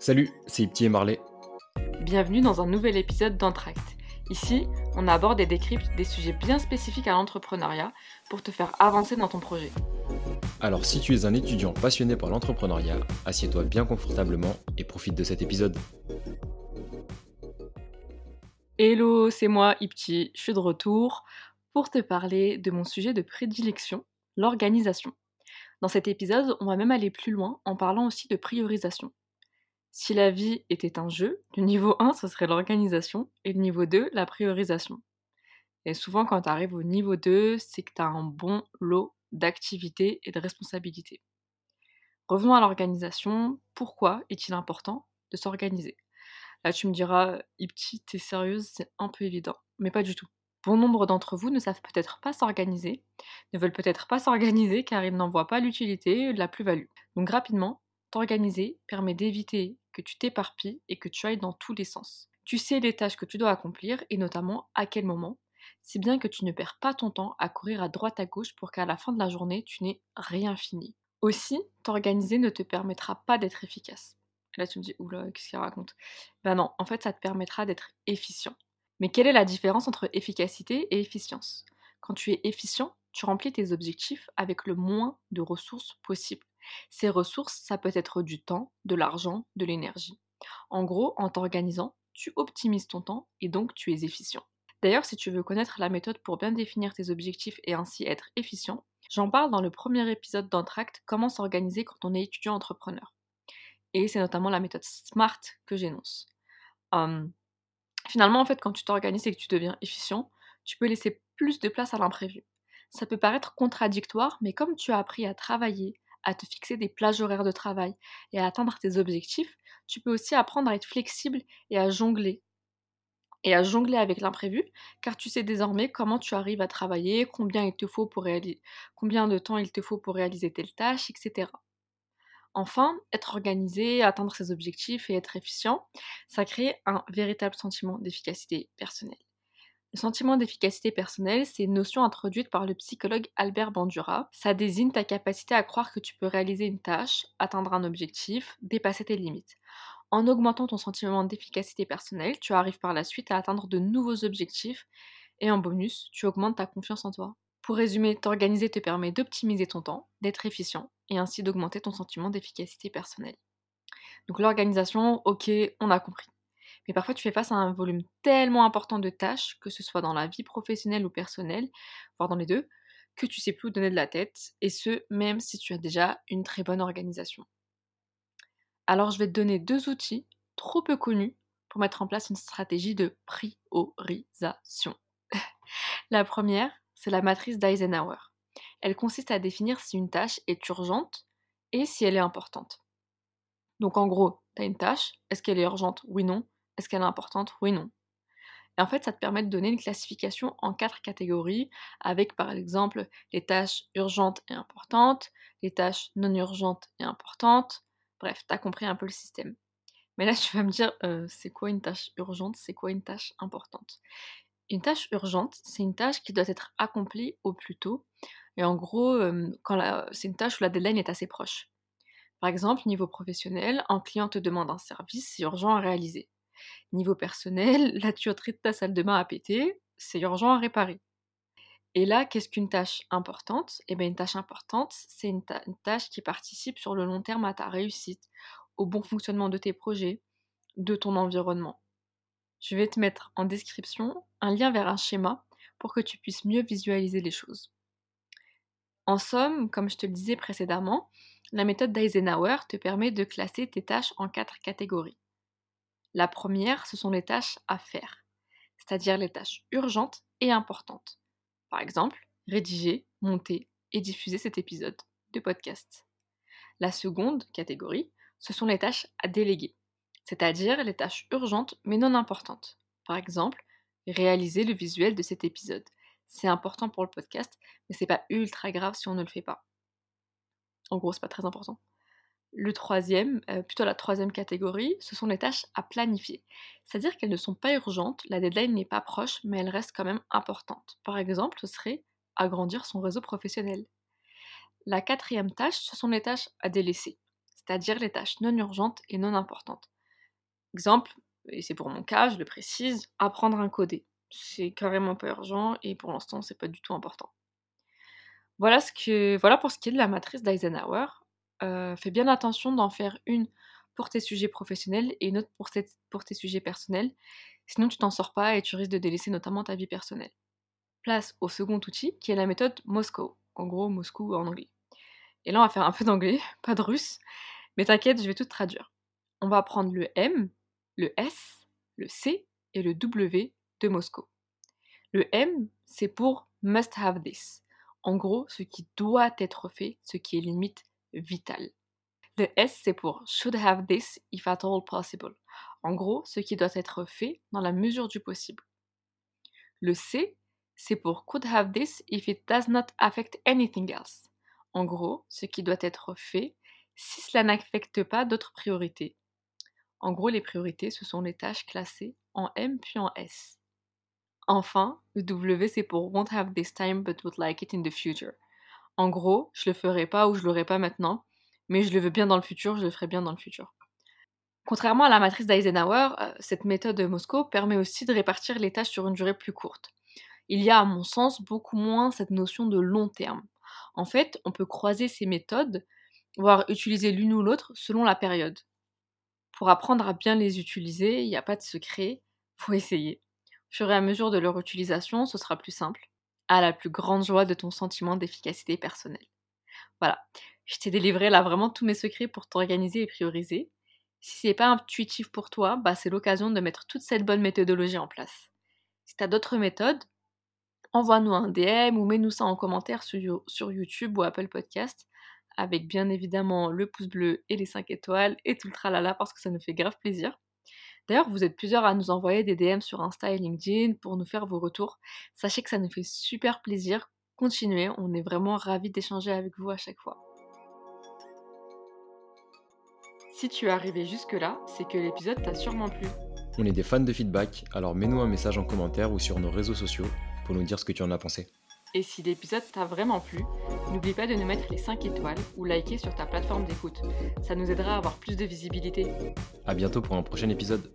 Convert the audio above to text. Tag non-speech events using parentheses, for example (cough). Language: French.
Salut, c'est Ipti et Marley. Bienvenue dans un nouvel épisode d'Entract. Ici, on aborde et décrypte des sujets bien spécifiques à l'entrepreneuriat pour te faire avancer dans ton projet. Alors si tu es un étudiant passionné par l'entrepreneuriat, assieds-toi bien confortablement et profite de cet épisode. Hello, c'est moi Ipti, je suis de retour pour te parler de mon sujet de prédilection, l'organisation. Dans cet épisode, on va même aller plus loin en parlant aussi de priorisation. Si la vie était un jeu, le niveau 1, ce serait l'organisation, et le niveau 2, la priorisation. Et souvent, quand tu arrives au niveau 2, c'est que tu as un bon lot d'activités et de responsabilités. Revenons à l'organisation. Pourquoi est-il important de s'organiser? Là, tu me diras, Ipti, t'es sérieuse, c'est un peu évident. Mais pas du tout. Bon nombre d'entre vous ne savent peut-être pas s'organiser, ne veulent peut-être pas s'organiser car ils n'en voient pas l'utilité la plus-value. Donc rapidement, T'organiser permet d'éviter que tu t'éparpilles et que tu ailles dans tous les sens. Tu sais les tâches que tu dois accomplir et notamment à quel moment, si bien que tu ne perds pas ton temps à courir à droite à gauche pour qu'à la fin de la journée, tu n'aies rien fini. Aussi, t'organiser ne te permettra pas d'être efficace. Là, tu me dis, oula, qu'est-ce qu'il raconte? Ben non, en fait, ça te permettra d'être efficient. Mais quelle est la différence entre efficacité et efficience? Quand tu es efficient, tu remplis tes objectifs avec le moins de ressources possible. Ces ressources, ça peut être du temps, de l'argent, de l'énergie. En gros, en t'organisant, tu optimises ton temps et donc tu es efficient. D'ailleurs, si tu veux connaître la méthode pour bien définir tes objectifs et ainsi être efficient, j'en parle dans le premier épisode d'Entract Comment s'organiser quand on est étudiant entrepreneur. Et c'est notamment la méthode SMART que j'énonce. Finalement, en fait, quand tu t'organises et que tu deviens efficient, tu peux laisser plus de place à l'imprévu. Ça peut paraître contradictoire, mais comme tu as appris à travailler, à te fixer des plages horaires de travail et à atteindre tes objectifs, tu peux aussi apprendre à être flexible et à jongler. Et à jongler avec l'imprévu, car tu sais désormais comment tu arrives à travailler, combien il te faut pour combien de temps il te faut pour réaliser telle tâche, etc. Enfin, être organisé, atteindre ses objectifs et être efficient, ça crée un véritable sentiment d'efficacité personnelle. Le sentiment d'efficacité personnelle, c'est une notion introduite par le psychologue Albert Bandura. Ça désigne ta capacité à croire que tu peux réaliser une tâche, atteindre un objectif, dépasser tes limites. En augmentant ton sentiment d'efficacité personnelle, tu arrives par la suite à atteindre de nouveaux objectifs et en bonus, tu augmentes ta confiance en toi. Pour résumer, t'organiser te permet d'optimiser ton temps, d'être efficient et ainsi d'augmenter ton sentiment d'efficacité personnelle. Donc l'organisation, ok, on a compris. Mais parfois, tu fais face à un volume tellement important de tâches, que ce soit dans la vie professionnelle ou personnelle, voire dans les deux, que tu sais plus où donner de la tête, et ce, même si tu as déjà une très bonne organisation. Alors, je vais te donner deux outils trop peu connus pour mettre en place une stratégie de priorisation. (laughs) la première, c'est la matrice d'Eisenhower. Elle consiste à définir si une tâche est urgente et si elle est importante. Donc en gros, tu as une tâche, est-ce qu'elle est urgente? Oui, non. Est-ce qu'elle est importante? Oui, non. Et en fait, ça te permet de donner une classification en quatre catégories, avec par exemple les tâches urgentes et importantes, les tâches non urgentes et importantes. Bref, tu as compris un peu le système. Mais là, (laughs) tu vas me dire, euh, c'est quoi une tâche urgente? C'est quoi une tâche importante? Une tâche urgente, c'est une tâche qui doit être accomplie au plus tôt. Et en gros, c'est une tâche où la deadline est assez proche. Par exemple, niveau professionnel, un client te demande un service, urgent à réaliser. Niveau personnel, (laughs) la tuyauterie de ta salle de bain a pété, c'est urgent à réparer. Et là, qu'est-ce qu'une tâche importante? Eh bien, une tâche importante, c'est une, tâche qui participe sur le long terme à ta réussite, au bon fonctionnement de tes projets, de ton environnement. Je vais te mettre en description un lien vers un schéma pour que tu puisses mieux visualiser les choses. En somme, comme je te le disais précédemment, la méthode d'Eisenhower te permet de classer tes tâches en quatre catégories. La première, ce sont les tâches à faire, c'est-à-dire les tâches urgentes et importantes. Par exemple, rédiger, monter et diffuser cet épisode de podcast. La seconde catégorie, ce sont les tâches à déléguer, c'est-à-dire les tâches urgentes mais non importantes. Par exemple, réaliser le visuel de cet épisode. C'est important pour le podcast, mais c'est pas ultra grave si on ne le fait pas. En gros, c'est pas très important. Le troisième, euh, plutôt la troisième catégorie, ce sont les tâches à planifier. C'est-à-dire qu'elles ne sont pas urgentes, la deadline n'est pas proche, mais elles restent quand même importantes. Par exemple, ce serait agrandir son réseau professionnel. La quatrième tâche, ce sont les tâches à délaisser. c'est-à-dire les tâches non urgentes et non importantes. Exemple, et c'est pour mon cas, je le précise, apprendre un codé. C'est carrément pas urgent et pour l'instant, c'est pas du tout important. Voilà, voilà pour ce qui est de la matrice d'Eisenhower. Euh, fais bien attention d'en faire une pour tes sujets professionnels et une autre pour, tes sujets personnels. Sinon, tu t'en sors pas et tu risques de délaisser notamment ta vie personnelle. Place au second outil qui est la méthode Moscow. En gros, Moscou en anglais. Et là, on va faire un peu d'anglais, (laughs) pas de russe. Mais t'inquiète, je vais tout traduire. On va prendre le M, le S, le C et le W de Moscou. Le M, c'est pour must have this. En gros, ce qui doit être fait, ce qui est limite vital. Le S, c'est pour should have this if at all possible. En gros, ce qui doit être fait dans la mesure du possible. Le C, c'est pour could have this if it does not affect anything else. En gros, ce qui doit être fait si cela n'affecte pas d'autres priorités. En gros, les priorités, ce sont les tâches classées en M puis en S. Enfin, le W, c'est pour won't have this time but would like it in the future. En gros, je le ferai pas ou je l'aurai pas maintenant, mais je le veux bien dans le futur, je le ferai bien dans le futur. Contrairement à la matrice d'Eisenhower, euh, cette méthode de Moscow permet aussi de répartir les tâches sur une durée plus courte. Il y a, à mon sens, beaucoup moins cette notion de long terme. En fait, on peut croiser ces méthodes, voire utiliser l'une ou l'autre selon la période. Pour apprendre à bien les utiliser, il n'y a pas de secret, faut essayer. Au fur et à mesure de leur utilisation, ce sera plus simple, à la plus grande joie de ton sentiment d'efficacité personnelle. Voilà, je t'ai délivré là vraiment tous mes secrets pour t'organiser et prioriser. Si c'est pas intuitif pour toi, bah c'est l'occasion de mettre toute cette bonne méthodologie en place. Si tu as d'autres méthodes, envoie-nous un DM ou mets-nous ça en commentaire sur, sur YouTube ou Apple Podcast avec bien évidemment le pouce bleu et les 5 étoiles et tout le tralala parce que ça nous fait grave plaisir. D'ailleurs, vous êtes plusieurs à nous envoyer des DM sur Insta et LinkedIn pour nous faire vos retours. Sachez que ça nous fait super plaisir. Continuez, on est vraiment ravis d'échanger avec vous à chaque fois. Si tu es arrivé jusque-là, c'est que l'épisode t'a sûrement plu. On est des fans de feedback, alors mets-nous un message en commentaire ou sur nos réseaux sociaux pour nous dire ce que tu en as pensé. Et si l'épisode t'a vraiment plu, n'oublie pas de nous mettre les 5 étoiles ou liker sur ta plateforme d'écoute. Ça nous aidera à avoir plus de visibilité. A bientôt pour un prochain épisode.